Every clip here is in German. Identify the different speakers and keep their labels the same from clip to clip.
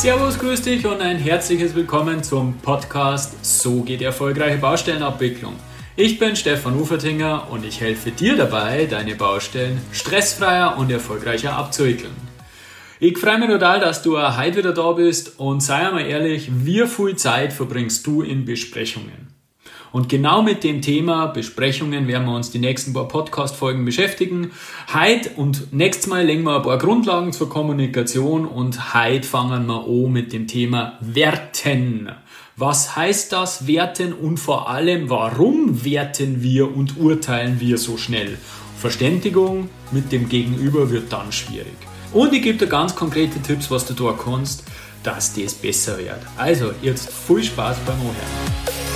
Speaker 1: Servus, grüß dich und ein herzliches Willkommen zum Podcast So geht erfolgreiche Baustellenabwicklung. Ich bin Stefan Ufertinger und ich helfe dir dabei, deine Baustellen stressfreier und erfolgreicher abzuwickeln. Ich freue mich total, dass du heute wieder da bist und sei einmal ehrlich, wie viel Zeit verbringst du in Besprechungen? Und genau mit dem Thema Besprechungen werden wir uns die nächsten paar Podcast-Folgen beschäftigen. Heute und nächstes Mal legen wir ein paar Grundlagen zur Kommunikation und heute fangen wir an mit dem Thema Werten. Was heißt das Werten und vor allem, warum werten wir und urteilen wir so schnell? Verständigung mit dem Gegenüber wird dann schwierig. Und ich gebe dir ganz konkrete Tipps, was du tun kannst, dass das besser wird. Also, jetzt viel Spaß beim Anhören.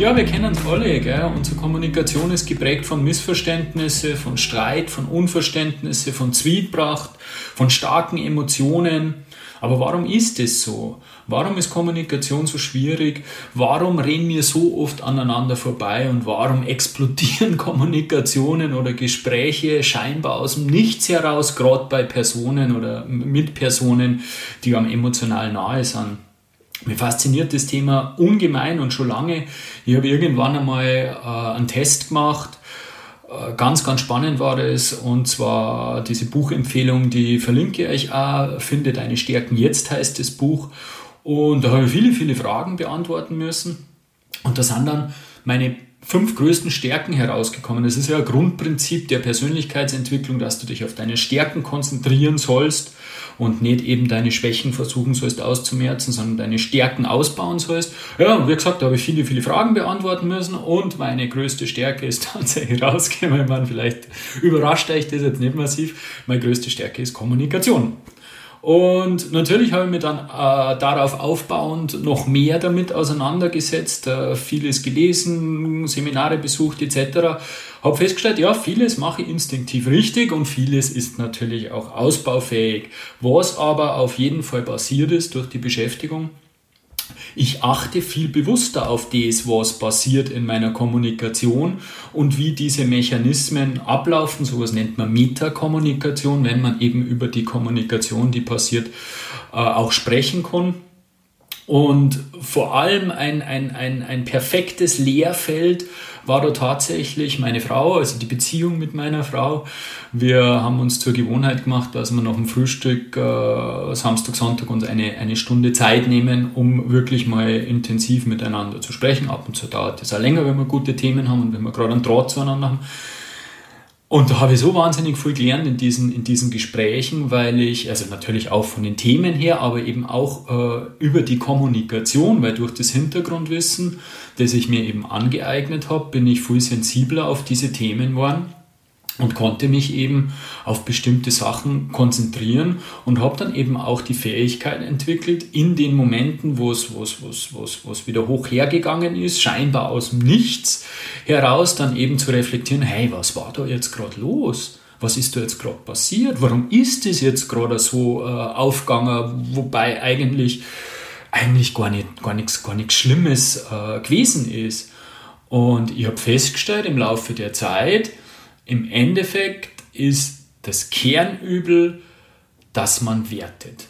Speaker 1: Ja, wir kennen es alle, gell? unsere Kommunikation ist geprägt von Missverständnissen, von Streit, von Unverständnissen, von Zwietracht, von starken Emotionen. Aber warum ist es so? Warum ist Kommunikation so schwierig? Warum reden wir so oft aneinander vorbei? Und warum explodieren Kommunikationen oder Gespräche scheinbar aus dem Nichts heraus, gerade bei Personen oder mit Personen, die am emotional nahe sind? Mir fasziniert das Thema ungemein und schon lange. Ich habe irgendwann einmal äh, einen Test gemacht. Äh, ganz, ganz spannend war es. Und zwar diese Buchempfehlung, die verlinke ich euch auch. Finde deine Stärken jetzt heißt das Buch. Und da habe ich viele, viele Fragen beantworten müssen. Und da sind dann meine fünf größten Stärken herausgekommen. Das ist ja ein Grundprinzip der Persönlichkeitsentwicklung, dass du dich auf deine Stärken konzentrieren sollst und nicht eben deine Schwächen versuchen sollst auszumerzen, sondern deine Stärken ausbauen sollst. Ja, wie gesagt, da habe ich viele, viele Fragen beantworten müssen und meine größte Stärke ist tatsächlich rausgekommen. Man vielleicht überrascht euch das jetzt nicht massiv. Meine größte Stärke ist Kommunikation. Und natürlich habe ich mich dann äh, darauf aufbauend noch mehr damit auseinandergesetzt, äh, vieles gelesen, Seminare besucht etc. Habe festgestellt, ja, vieles mache ich instinktiv richtig und vieles ist natürlich auch ausbaufähig. Was aber auf jeden Fall passiert ist durch die Beschäftigung, ich achte viel bewusster auf das, was passiert in meiner Kommunikation und wie diese Mechanismen ablaufen. Sowas nennt man Metakommunikation, wenn man eben über die Kommunikation, die passiert, äh, auch sprechen kann. Und vor allem ein, ein, ein, ein perfektes Lehrfeld war da tatsächlich meine Frau, also die Beziehung mit meiner Frau. Wir haben uns zur Gewohnheit gemacht, dass wir nach dem Frühstück äh, Samstag, Sonntag uns eine, eine Stunde Zeit nehmen, um wirklich mal intensiv miteinander zu sprechen. Ab und zu dauert das auch länger, wenn wir gute Themen haben und wenn wir gerade einen Draht zueinander haben. Und da habe ich so wahnsinnig viel gelernt in diesen, in diesen Gesprächen, weil ich, also natürlich auch von den Themen her, aber eben auch äh, über die Kommunikation, weil durch das Hintergrundwissen, das ich mir eben angeeignet habe, bin ich viel sensibler auf diese Themen geworden und konnte mich eben auf bestimmte Sachen konzentrieren und habe dann eben auch die Fähigkeit entwickelt, in den Momenten, wo es, wo es, wo wieder hoch hergegangen ist, scheinbar aus dem Nichts heraus, dann eben zu reflektieren, hey, was war da jetzt gerade los? Was ist da jetzt gerade passiert? Warum ist es jetzt gerade so äh, aufgegangen, wobei eigentlich, eigentlich gar, nicht, gar, nichts, gar nichts Schlimmes äh, gewesen ist? Und ich habe festgestellt im Laufe der Zeit, im Endeffekt ist das Kernübel, dass man wertet.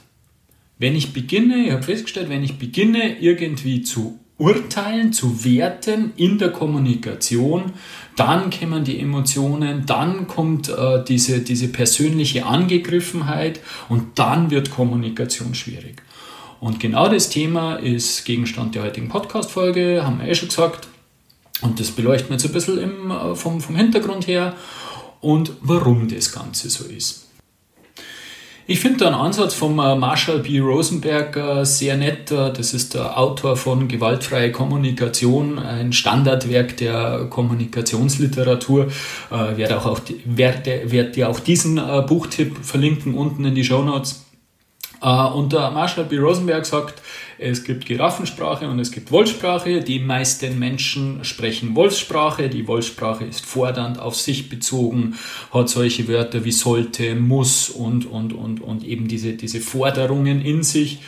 Speaker 1: Wenn ich beginne, ich habe festgestellt, wenn ich beginne irgendwie zu urteilen, zu werten in der Kommunikation, dann kommen die Emotionen, dann kommt äh, diese, diese persönliche Angegriffenheit und dann wird Kommunikation schwierig. Und genau das Thema ist Gegenstand der heutigen Podcast-Folge, haben wir eh schon gesagt. Und das beleuchten wir jetzt ein bisschen im, äh, vom, vom Hintergrund her und warum das Ganze so ist. Ich finde den Ansatz von äh, Marshall B. Rosenberg äh, sehr nett. Das ist der Autor von Gewaltfreie Kommunikation, ein Standardwerk der Kommunikationsliteratur. Ich werde auch, auch, diesen Buchtipp verlinken unten in die Show Notes. Und der Marshall B. Rosenberg sagt, es gibt Giraffensprache und es gibt Wolfsprache. Die meisten Menschen sprechen Wolfssprache. Die Wolfssprache ist fordernd, auf sich bezogen, hat solche Wörter wie sollte, muss und, und, und, und eben diese, diese Forderungen in sich.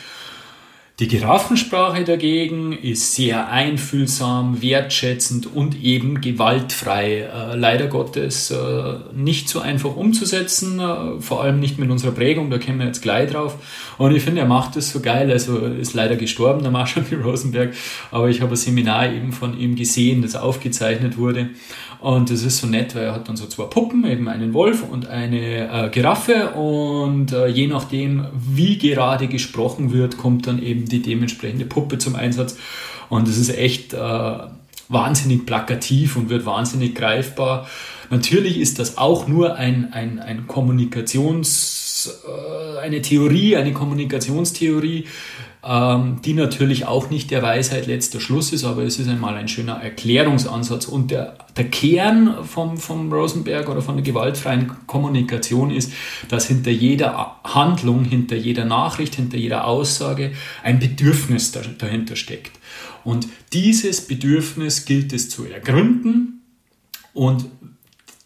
Speaker 1: Die Giraffensprache dagegen ist sehr einfühlsam, wertschätzend und eben gewaltfrei. Äh, leider Gottes äh, nicht so einfach umzusetzen, äh, vor allem nicht mit unserer Prägung, da kommen wir jetzt gleich drauf. Und ich finde, er macht das so geil. Also ist leider gestorben, der Marshall Rosenberg, aber ich habe ein Seminar eben von ihm gesehen, das aufgezeichnet wurde. Und das ist so nett, weil er hat dann so zwei Puppen, eben einen Wolf und eine äh, Giraffe. Und äh, je nachdem, wie gerade gesprochen wird, kommt dann eben die dementsprechende Puppe zum Einsatz. Und das ist echt äh, wahnsinnig plakativ und wird wahnsinnig greifbar. Natürlich ist das auch nur ein, ein, ein Kommunikations, äh, eine Theorie, eine Kommunikationstheorie ähm, die natürlich auch nicht der Weisheit letzter Schluss ist, aber es ist einmal ein schöner Erklärungsansatz. Und der, der Kern vom, vom Rosenberg oder von der gewaltfreien Kommunikation ist, dass hinter jeder Handlung, hinter jeder Nachricht, hinter jeder Aussage ein Bedürfnis dahinter steckt. Und dieses Bedürfnis gilt es zu ergründen und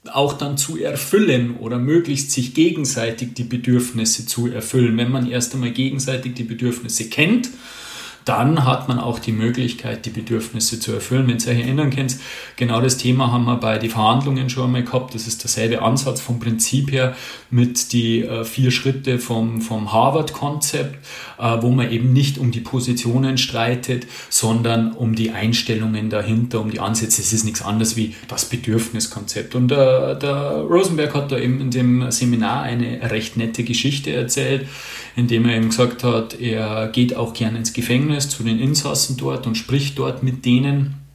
Speaker 1: auch dann zu erfüllen oder möglichst sich gegenseitig die Bedürfnisse zu erfüllen. Wenn man erst einmal gegenseitig die Bedürfnisse kennt, dann hat man auch die Möglichkeit, die Bedürfnisse zu erfüllen. Wenn ihr euch erinnern könnt, genau das Thema haben wir bei den Verhandlungen schon einmal gehabt. Das ist derselbe Ansatz vom Prinzip her mit die äh, vier Schritte vom, vom Harvard-Konzept, äh, wo man eben nicht um die Positionen streitet, sondern um die Einstellungen dahinter, um die Ansätze. Es ist nichts anderes wie das Bedürfniskonzept. Und äh, der Rosenberg hat da eben in dem Seminar eine recht nette Geschichte erzählt, indem er eben gesagt hat, er geht auch gerne ins Gefängnis zu den Insassen dort und spricht dort mit denen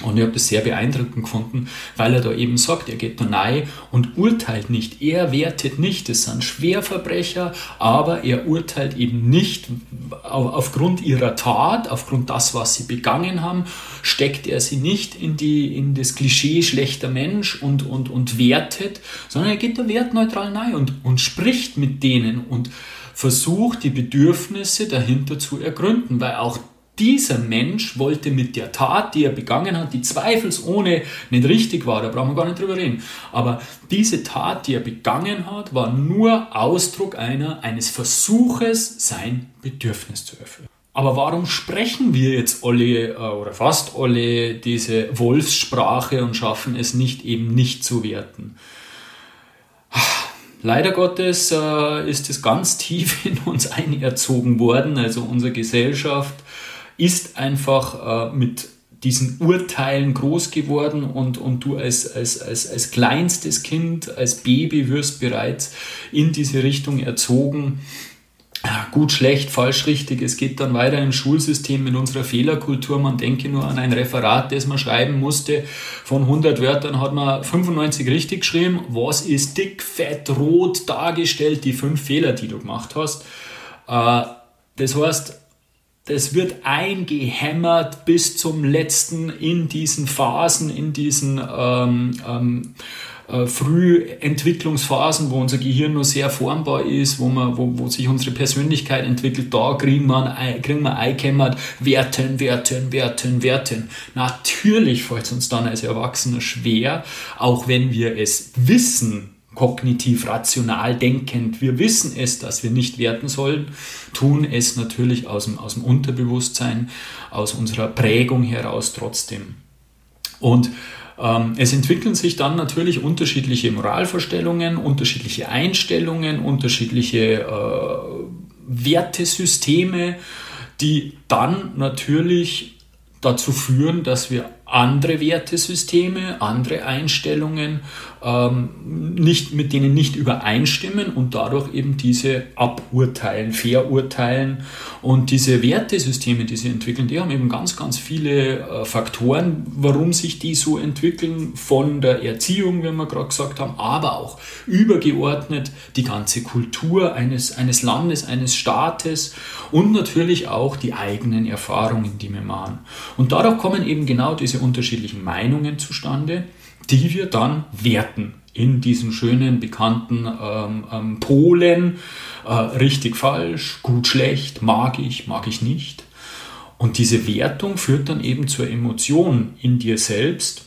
Speaker 1: und ich habe das sehr beeindruckend gefunden, weil er da eben sagt, er geht da rein und urteilt nicht. Er wertet nicht. Das sind Schwerverbrecher, aber er urteilt eben nicht aufgrund ihrer Tat, aufgrund das, was sie begangen haben, steckt er sie nicht in, die, in das Klischee schlechter Mensch und, und, und wertet, sondern er geht da wertneutral rein und, und spricht mit denen und versucht, die Bedürfnisse dahinter zu ergründen, weil auch dieser Mensch wollte mit der Tat, die er begangen hat, die zweifelsohne nicht richtig war, da brauchen wir gar nicht drüber reden, aber diese Tat, die er begangen hat, war nur Ausdruck einer, eines Versuches, sein Bedürfnis zu erfüllen. Aber warum sprechen wir jetzt alle äh, oder fast alle diese Wolfssprache und schaffen es nicht eben nicht zu werten? Leider Gottes äh, ist es ganz tief in uns einerzogen worden. Also unsere Gesellschaft ist einfach äh, mit diesen Urteilen groß geworden und, und du als, als, als, als kleinstes Kind, als Baby wirst bereits in diese Richtung erzogen. Gut, schlecht, falsch, richtig. Es geht dann weiter im Schulsystem mit unserer Fehlerkultur. Man denke nur an ein Referat, das man schreiben musste. Von 100 Wörtern hat man 95 richtig geschrieben. Was ist dick, fett, rot dargestellt? Die fünf Fehler, die du gemacht hast. Äh, das heißt, das wird eingehämmert bis zum letzten in diesen Phasen, in diesen ähm, ähm, äh, Frühentwicklungsphasen, wo unser Gehirn nur sehr formbar ist, wo, man, wo, wo sich unsere Persönlichkeit entwickelt, da kriegen wir, kriegen wir eingehämmert, werten, werten, werten, werten. Natürlich fällt es uns dann als Erwachsener schwer, auch wenn wir es wissen, kognitiv rational denkend. Wir wissen es, dass wir nicht werten sollen, tun es natürlich aus dem, aus dem Unterbewusstsein, aus unserer Prägung heraus trotzdem. Und es entwickeln sich dann natürlich unterschiedliche Moralvorstellungen, unterschiedliche Einstellungen, unterschiedliche äh, Wertesysteme, die dann natürlich dazu führen, dass wir andere Wertesysteme, andere Einstellungen, ähm, nicht, mit denen nicht übereinstimmen und dadurch eben diese aburteilen, verurteilen. Und diese Wertesysteme, die sie entwickeln, die haben eben ganz, ganz viele äh, Faktoren, warum sich die so entwickeln, von der Erziehung, wie wir gerade gesagt haben, aber auch übergeordnet die ganze Kultur eines, eines Landes, eines Staates und natürlich auch die eigenen Erfahrungen, die wir machen. Und dadurch kommen eben genau diese unterschiedlichen Meinungen zustande, die wir dann werten in diesen schönen bekannten ähm, ähm, Polen. Äh, richtig, falsch, gut, schlecht, mag ich, mag ich nicht. Und diese Wertung führt dann eben zur Emotion in dir selbst.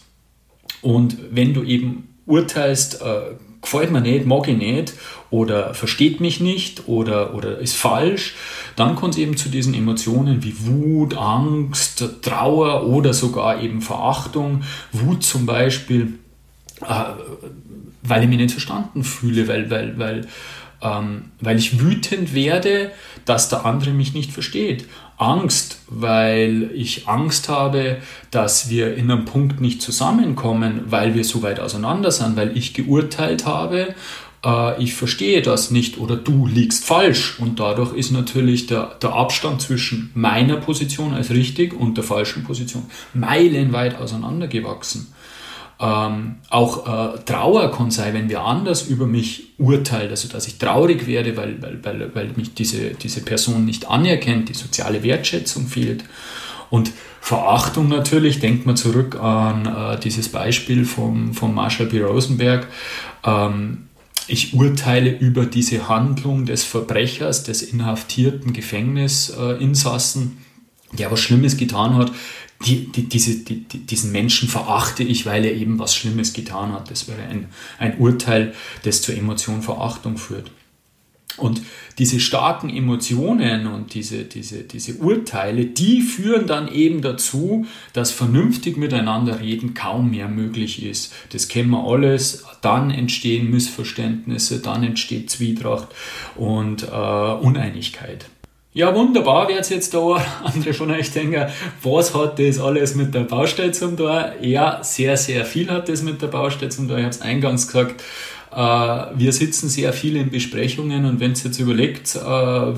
Speaker 1: Und wenn du eben urteilst, äh, gefällt mir nicht, mag ich nicht oder versteht mich nicht oder, oder ist falsch, dann kommt es eben zu diesen Emotionen wie Wut, Angst, Trauer oder sogar eben Verachtung. Wut zum Beispiel, äh, weil ich mich nicht verstanden fühle, weil, weil, weil, ähm, weil ich wütend werde, dass der andere mich nicht versteht. Angst, weil ich Angst habe, dass wir in einem Punkt nicht zusammenkommen, weil wir so weit auseinander sind, weil ich geurteilt habe, äh, ich verstehe das nicht oder du liegst falsch. Und dadurch ist natürlich der, der Abstand zwischen meiner Position als richtig und der falschen Position meilenweit auseinandergewachsen. Ähm, auch äh, Trauer kann sein, wenn wer anders über mich urteilt, also dass ich traurig werde, weil, weil, weil, weil mich diese, diese Person nicht anerkennt, die soziale Wertschätzung fehlt. Und Verachtung natürlich, denkt man zurück an äh, dieses Beispiel vom, vom Marshall B. Rosenberg. Ähm, ich urteile über diese Handlung des Verbrechers, des inhaftierten Gefängnisinsassen, der was Schlimmes getan hat die, die, diese, die, diesen Menschen verachte ich, weil er eben was Schlimmes getan hat. Das wäre ein, ein Urteil, das zur Emotion Verachtung führt. Und diese starken Emotionen und diese, diese, diese Urteile, die führen dann eben dazu, dass vernünftig miteinander reden kaum mehr möglich ist. Das kennen wir alles. Dann entstehen Missverständnisse, dann entsteht Zwietracht und äh, Uneinigkeit. Ja, wunderbar, wird jetzt da andere von euch denken, was hat das alles mit der Baustelle zum tun? Ja, sehr, sehr viel hat das mit der Baustelle zum tun. Ich habe es eingangs gesagt, wir sitzen sehr viel in Besprechungen und wenn ihr jetzt überlegt, äh,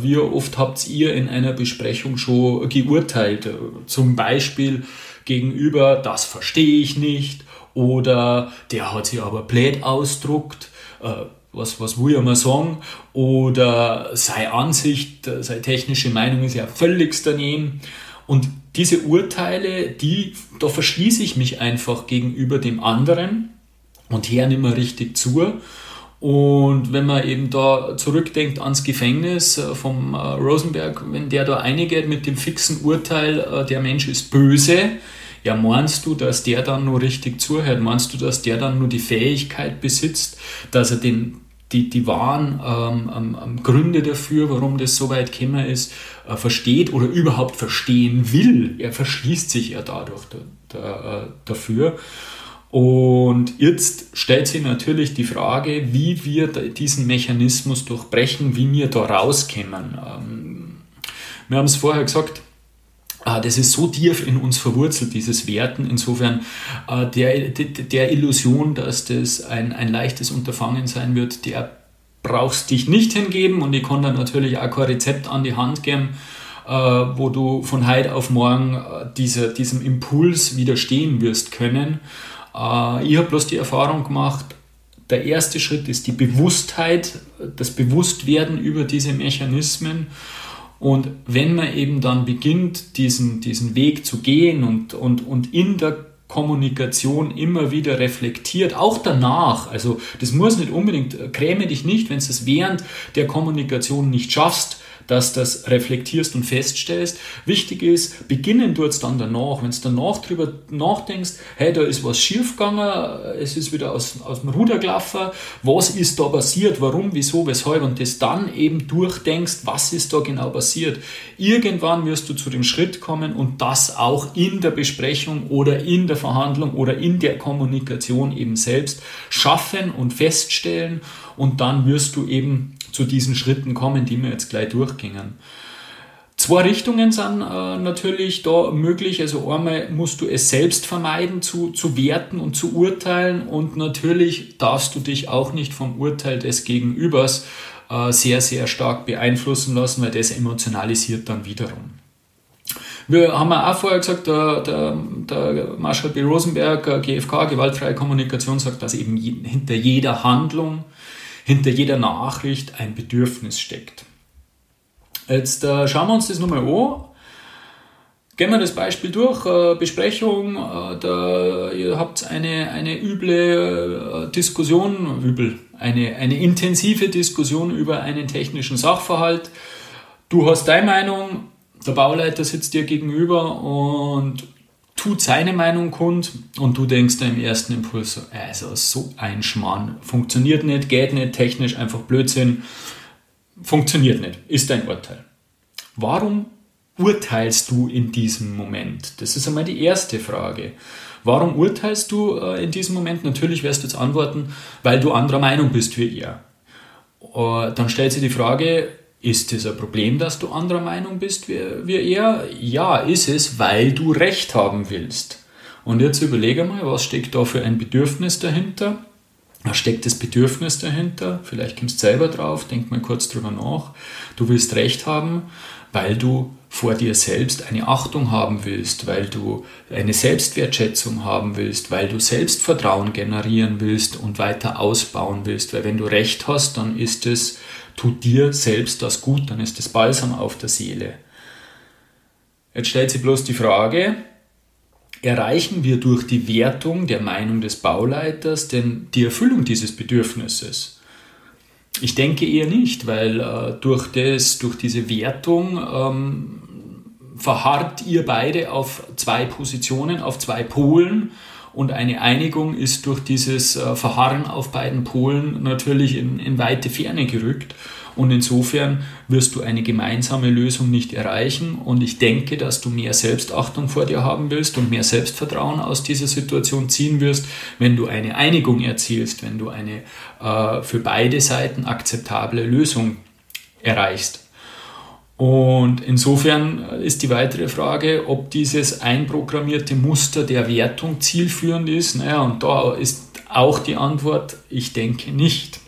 Speaker 1: wie oft habt ihr in einer Besprechung schon geurteilt? Zum Beispiel gegenüber, das verstehe ich nicht oder der hat sich aber blöd ausdruckt äh, was, was will ich mal sagen, oder seine Ansicht, seine technische Meinung ist ja völlig daneben. Und diese Urteile, die, da verschließe ich mich einfach gegenüber dem anderen und höre nicht mehr richtig zu. Und wenn man eben da zurückdenkt ans Gefängnis äh, vom äh, Rosenberg, wenn der da eingeht mit dem fixen Urteil, äh, der Mensch ist böse, ja, meinst du, dass der dann nur richtig zuhört? Meinst du, dass der dann nur die Fähigkeit besitzt, dass er den die, die wahren ähm, ähm, Gründe dafür, warum das so weit gekommen ist, äh, versteht oder überhaupt verstehen will. Er verschließt sich ja dadurch da, da, äh, dafür. Und jetzt stellt sich natürlich die Frage, wie wir diesen Mechanismus durchbrechen, wie wir da rauskommen. Ähm, wir haben es vorher gesagt, Ah, das ist so tief in uns verwurzelt, dieses Werten. Insofern äh, der, der Illusion, dass das ein, ein leichtes Unterfangen sein wird, der brauchst dich nicht hingeben und ich kann dann natürlich auch kein Rezept an die Hand geben, äh, wo du von heute auf morgen äh, dieser, diesem Impuls widerstehen wirst können. Ich habe bloß die Erfahrung gemacht, der erste Schritt ist die Bewusstheit, das Bewusstwerden über diese Mechanismen und wenn man eben dann beginnt, diesen, diesen Weg zu gehen und, und, und in der Kommunikation immer wieder reflektiert, auch danach. Also das muss nicht unbedingt, kräme dich nicht, wenn du es während der Kommunikation nicht schaffst, dass das reflektierst und feststellst. Wichtig ist, beginnen tut es dann danach. Wenn du danach drüber nachdenkst, hey, da ist was schiefgegangen, es ist wieder aus, aus dem Ruder gelaufen, was ist da passiert, warum, wieso, weshalb und das dann eben durchdenkst, was ist da genau passiert. Irgendwann wirst du zu dem Schritt kommen und das auch in der Besprechung oder in der Verhandlung oder in der Kommunikation eben selbst schaffen und feststellen und dann wirst du eben zu diesen Schritten kommen, die wir jetzt gleich durchgingen. Zwei Richtungen sind äh, natürlich da möglich. Also einmal musst du es selbst vermeiden zu, zu werten und zu urteilen und natürlich darfst du dich auch nicht vom Urteil des Gegenübers äh, sehr, sehr stark beeinflussen lassen, weil das emotionalisiert dann wiederum. Wir haben auch vorher gesagt, der, der, der Marshall B. Rosenberg, äh, GFK, gewaltfreie Kommunikation, sagt, dass eben hinter jeder Handlung hinter jeder Nachricht ein Bedürfnis steckt. Jetzt äh, schauen wir uns das nochmal an. Gehen wir das Beispiel durch. Äh, Besprechung, äh, da, ihr habt eine, eine üble äh, Diskussion, übel, eine, eine intensive Diskussion über einen technischen Sachverhalt. Du hast deine Meinung, der Bauleiter sitzt dir gegenüber und tut seine Meinung kund und du denkst im ersten Impuls so, also so ein Schmarrn, funktioniert nicht, geht nicht, technisch einfach Blödsinn, funktioniert nicht, ist dein Urteil. Warum urteilst du in diesem Moment? Das ist einmal die erste Frage. Warum urteilst du äh, in diesem Moment? Natürlich wirst du jetzt antworten, weil du anderer Meinung bist wie er. Äh, dann stellt sich die Frage, ist es ein Problem, dass du anderer Meinung bist wie, wie er? Ja, ist es, weil du Recht haben willst. Und jetzt überlege mal, was steckt da für ein Bedürfnis dahinter? Was steckt das Bedürfnis dahinter? Vielleicht kommst du selber drauf, denk mal kurz drüber nach. Du willst Recht haben, weil du vor dir selbst eine Achtung haben willst, weil du eine Selbstwertschätzung haben willst, weil du Selbstvertrauen generieren willst und weiter ausbauen willst. Weil wenn du Recht hast, dann ist es, tut dir selbst das gut, dann ist es Balsam auf der Seele. Jetzt stellt sich bloß die Frage, erreichen wir durch die Wertung der Meinung des Bauleiters denn die Erfüllung dieses Bedürfnisses? Ich denke eher nicht, weil äh, durch, das, durch diese Wertung ähm, verharrt ihr beide auf zwei Positionen, auf zwei Polen und eine Einigung ist durch dieses äh, Verharren auf beiden Polen natürlich in, in weite Ferne gerückt. Und insofern wirst du eine gemeinsame Lösung nicht erreichen. Und ich denke, dass du mehr Selbstachtung vor dir haben willst und mehr Selbstvertrauen aus dieser Situation ziehen wirst, wenn du eine Einigung erzielst, wenn du eine äh, für beide Seiten akzeptable Lösung erreichst. Und insofern ist die weitere Frage, ob dieses einprogrammierte Muster der Wertung zielführend ist. Naja, und da ist auch die Antwort, ich denke nicht.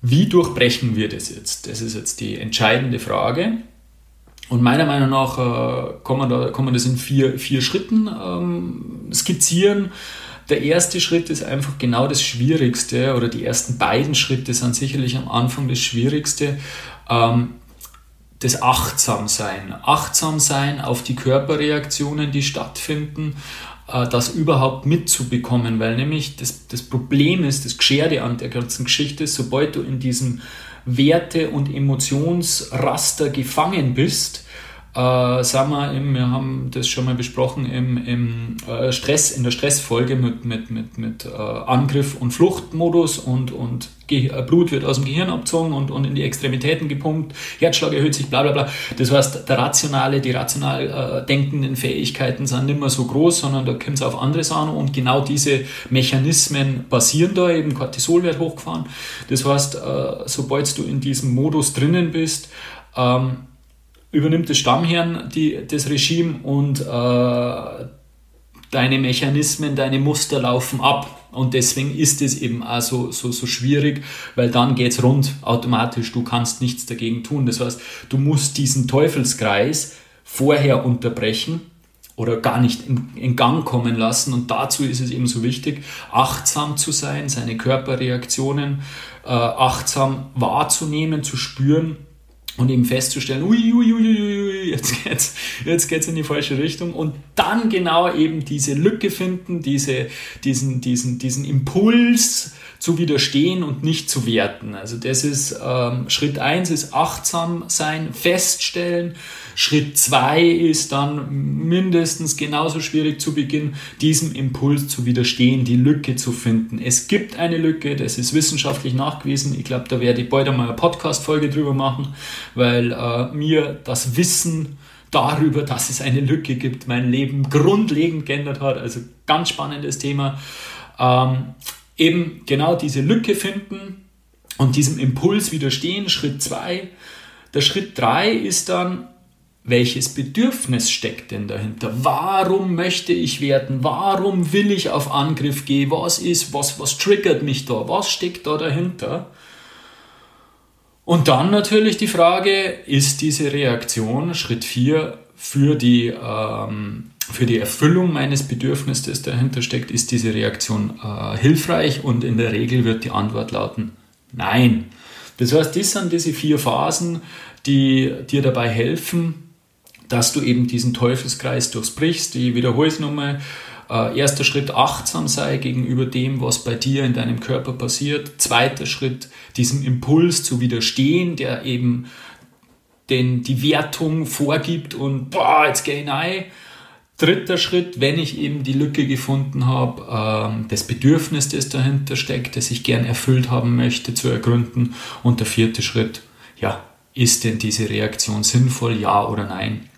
Speaker 1: Wie durchbrechen wir das jetzt? Das ist jetzt die entscheidende Frage. Und meiner Meinung nach äh, kann, man da, kann man das in vier, vier Schritten ähm, skizzieren. Der erste Schritt ist einfach genau das Schwierigste oder die ersten beiden Schritte sind sicherlich am Anfang das Schwierigste. Ähm, das Achtsamsein. Achtsamsein auf die Körperreaktionen, die stattfinden, äh, das überhaupt mitzubekommen, weil nämlich das, das Problem ist, das Gescherde an der ganzen Geschichte ist, sobald du in diesem Werte- und Emotionsraster gefangen bist, äh, sagen wir, im, wir haben das schon mal besprochen im, im äh, Stress, in der Stressfolge mit, mit, mit, mit äh, Angriff- und Fluchtmodus und, und äh, Blut wird aus dem Gehirn abgezogen und, und in die Extremitäten gepumpt, Herzschlag erhöht sich, bla bla bla. Das heißt, der rationale, die rational äh, denkenden Fähigkeiten sind nicht mehr so groß, sondern da kommt es auf andere Sachen und genau diese Mechanismen basieren da, eben Cortisol wird hochgefahren. Das heißt, äh, sobald du in diesem Modus drinnen bist, ähm, übernimmt das Stammhirn die, das Regime und äh, deine Mechanismen, deine Muster laufen ab. Und deswegen ist es eben auch so, so, so schwierig, weil dann geht es rund automatisch. Du kannst nichts dagegen tun. Das heißt, du musst diesen Teufelskreis vorher unterbrechen oder gar nicht in, in, Gang kommen lassen. Und dazu ist es eben so wichtig, achtsam zu sein, seine Körperreaktionen äh, achtsam wahrzunehmen, zu spüren und eben festzustellen, ui, ui, ui, ui, jetzt geht's, jetzt geht's in die falsche Richtung und dann genau eben diese Lücke finden, diese, diesen, diesen, diesen Impuls zu widerstehen und nicht zu werten. Also das ist ähm, Schritt eins ist achtsam sein, feststellen, Schritt zwei ist dann mindestens genauso schwierig zu Beginn, diesem Impuls zu widerstehen, die Lücke zu finden. Es gibt eine Lücke, das ist wissenschaftlich nachgewiesen. Ich glaube, da werde ich bald einmal eine Podcast-Folge drüber machen, weil äh, mir das Wissen darüber, dass es eine Lücke gibt, mein Leben grundlegend geändert hat. Also ganz spannendes Thema. Ähm, eben genau diese Lücke finden und diesem Impuls widerstehen. Schritt zwei. Der Schritt drei ist dann welches Bedürfnis steckt denn dahinter? Warum möchte ich werden? Warum will ich auf Angriff gehen? Was ist, was, was triggert mich da? Was steckt da dahinter? Und dann natürlich die Frage, ist diese Reaktion, Schritt 4, für die, ähm, für die Erfüllung meines Bedürfnisses, das dahinter steckt, ist diese Reaktion äh, hilfreich? Und in der Regel wird die Antwort lauten, nein. Das heißt, das sind diese vier Phasen, die dir dabei helfen, dass du eben diesen Teufelskreis durchbrichst. Ich wiederhole es nochmal. Äh, erster Schritt achtsam sei gegenüber dem, was bei dir in deinem Körper passiert. Zweiter Schritt diesem Impuls zu widerstehen, der eben den, die Wertung vorgibt und boah, jetzt gehe ich rein. Dritter Schritt, wenn ich eben die Lücke gefunden habe, ähm, das Bedürfnis, das dahinter steckt, das ich gern erfüllt haben möchte, zu ergründen. Und der vierte Schritt, ja, ist denn diese Reaktion sinnvoll, ja oder nein?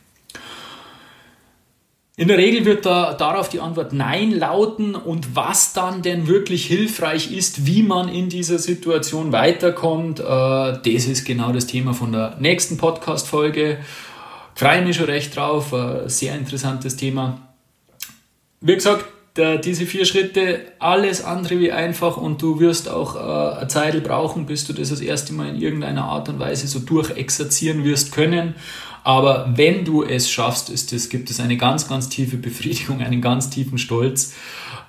Speaker 1: In der Regel wird da darauf die Antwort Nein lauten und was dann denn wirklich hilfreich ist, wie man in dieser Situation weiterkommt, äh, das ist genau das Thema von der nächsten Podcast-Folge. Freue mich schon recht drauf, äh, sehr interessantes Thema. Wie gesagt, diese vier Schritte, alles andere wie einfach und du wirst auch äh, eine Zeit brauchen, bis du das das erste Mal in irgendeiner Art und Weise so durchexerzieren wirst können. Aber wenn du es schaffst, ist es, gibt es eine ganz, ganz tiefe Befriedigung, einen ganz tiefen Stolz.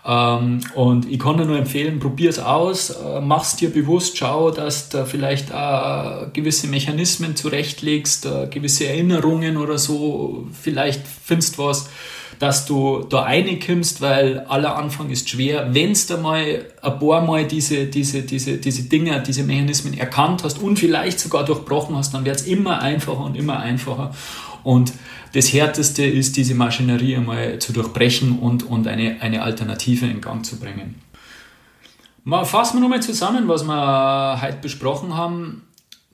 Speaker 1: Ähm, und ich kann dir nur empfehlen, probier es aus, äh, mach's dir bewusst, schau, dass du vielleicht äh, gewisse Mechanismen zurechtlegst, äh, gewisse Erinnerungen oder so, vielleicht findest was, dass du da reinkommst, weil aller Anfang ist schwer. Wenn du mal ein paar Mal diese, diese, diese, diese Dinge, diese Mechanismen erkannt hast und vielleicht sogar durchbrochen hast, dann wird es immer einfacher und immer einfacher. Und das Härteste ist, diese Maschinerie einmal zu durchbrechen und, und eine, eine Alternative in Gang zu bringen. Mal fassen wir nochmal zusammen, was wir heute besprochen haben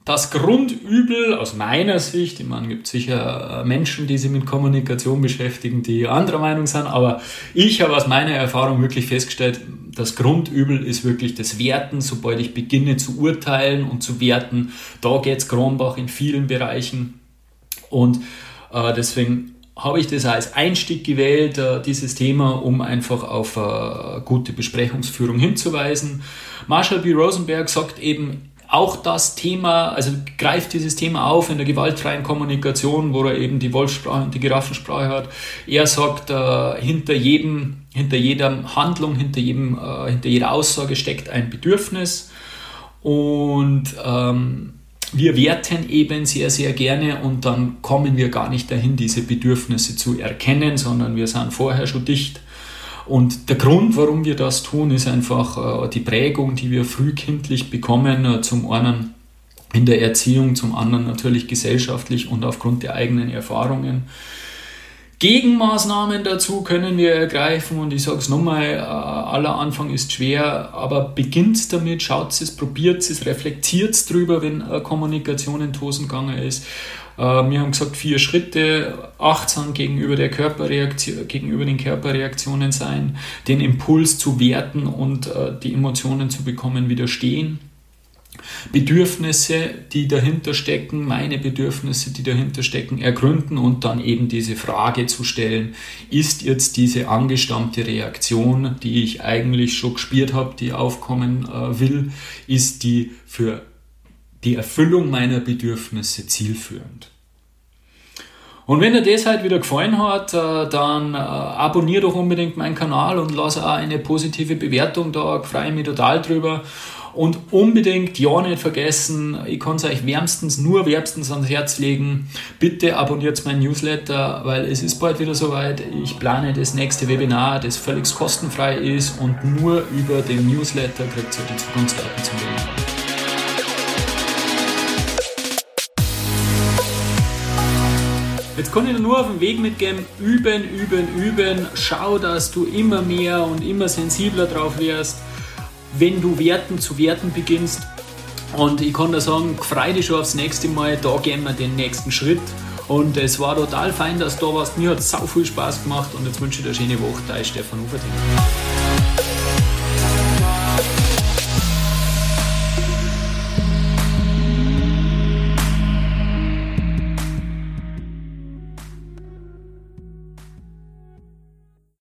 Speaker 1: das Grundübel aus meiner Sicht, ich meine, es gibt sicher äh, Menschen, die sich mit Kommunikation beschäftigen, die anderer Meinung sind, aber ich habe aus meiner Erfahrung wirklich festgestellt, das Grundübel ist wirklich das Werten, sobald ich beginne zu urteilen und zu werten. Da geht es Kronbach in vielen Bereichen und deswegen habe ich das als Einstieg gewählt, äh, dieses Thema, um einfach auf äh, gute Besprechungsführung hinzuweisen. Marshall B. Rosenberg sagt eben, auch das Thema, also greift dieses Thema auf in der gewaltfreien Kommunikation, wo er eben die Wolfsprache und die Giraffensprache hat. Er sagt, äh, hinter jedem, hinter jeder Handlung, hinter jedem, äh, hinter jeder Aussage steckt ein Bedürfnis und ähm, wir werten eben sehr, sehr gerne und dann kommen wir gar nicht dahin, diese Bedürfnisse zu erkennen, sondern wir sind vorher schon dicht und der Grund, warum wir das tun, ist einfach äh, die Prägung, die wir frühkindlich bekommen, äh, zum einen in der Erziehung, zum anderen natürlich gesellschaftlich und aufgrund der eigenen Erfahrungen. Gegenmaßnahmen dazu können wir ergreifen und ich sage es nochmal, äh, aller Anfang ist schwer, aber beginnt damit, schaut es, probiert es, reflektiert es drüber, wenn Kommunikation in Tosen gegangen ist äh, wir haben gesagt, vier Schritte, achtsam gegenüber, der Körperreaktion, gegenüber den Körperreaktionen sein, den Impuls zu werten und äh, die Emotionen zu bekommen, widerstehen. Bedürfnisse, die dahinter stecken, meine Bedürfnisse, die dahinter stecken, ergründen und dann eben diese Frage zu stellen, ist jetzt diese angestammte Reaktion, die ich eigentlich schon gespürt habe, die aufkommen äh, will, ist die für die Erfüllung meiner Bedürfnisse zielführend. Und wenn dir das halt wieder gefallen hat, äh, dann äh, abonniere doch unbedingt meinen Kanal und lass auch eine positive Bewertung da. Freue mich total drüber. Und unbedingt ja nicht vergessen, ich kann es euch wärmstens, nur wärmstens ans Herz legen. Bitte abonniert meinen Newsletter, weil es ist bald wieder soweit. Ich plane das nächste Webinar, das völlig kostenfrei ist und nur über den Newsletter kriegt ihr die Zukunftsdaten zum Webinar. Jetzt kann ich dir nur auf den Weg mitgeben, üben, üben, üben. Schau, dass du immer mehr und immer sensibler drauf wirst, wenn du Werten zu werten beginnst. Und ich kann dir sagen, freu dich schon aufs nächste Mal, da gehen wir den nächsten Schritt. Und es war total fein, dass du da warst. Mir hat es sau viel Spaß gemacht und jetzt wünsche ich dir eine schöne Woche. Dein Stefan Uferting.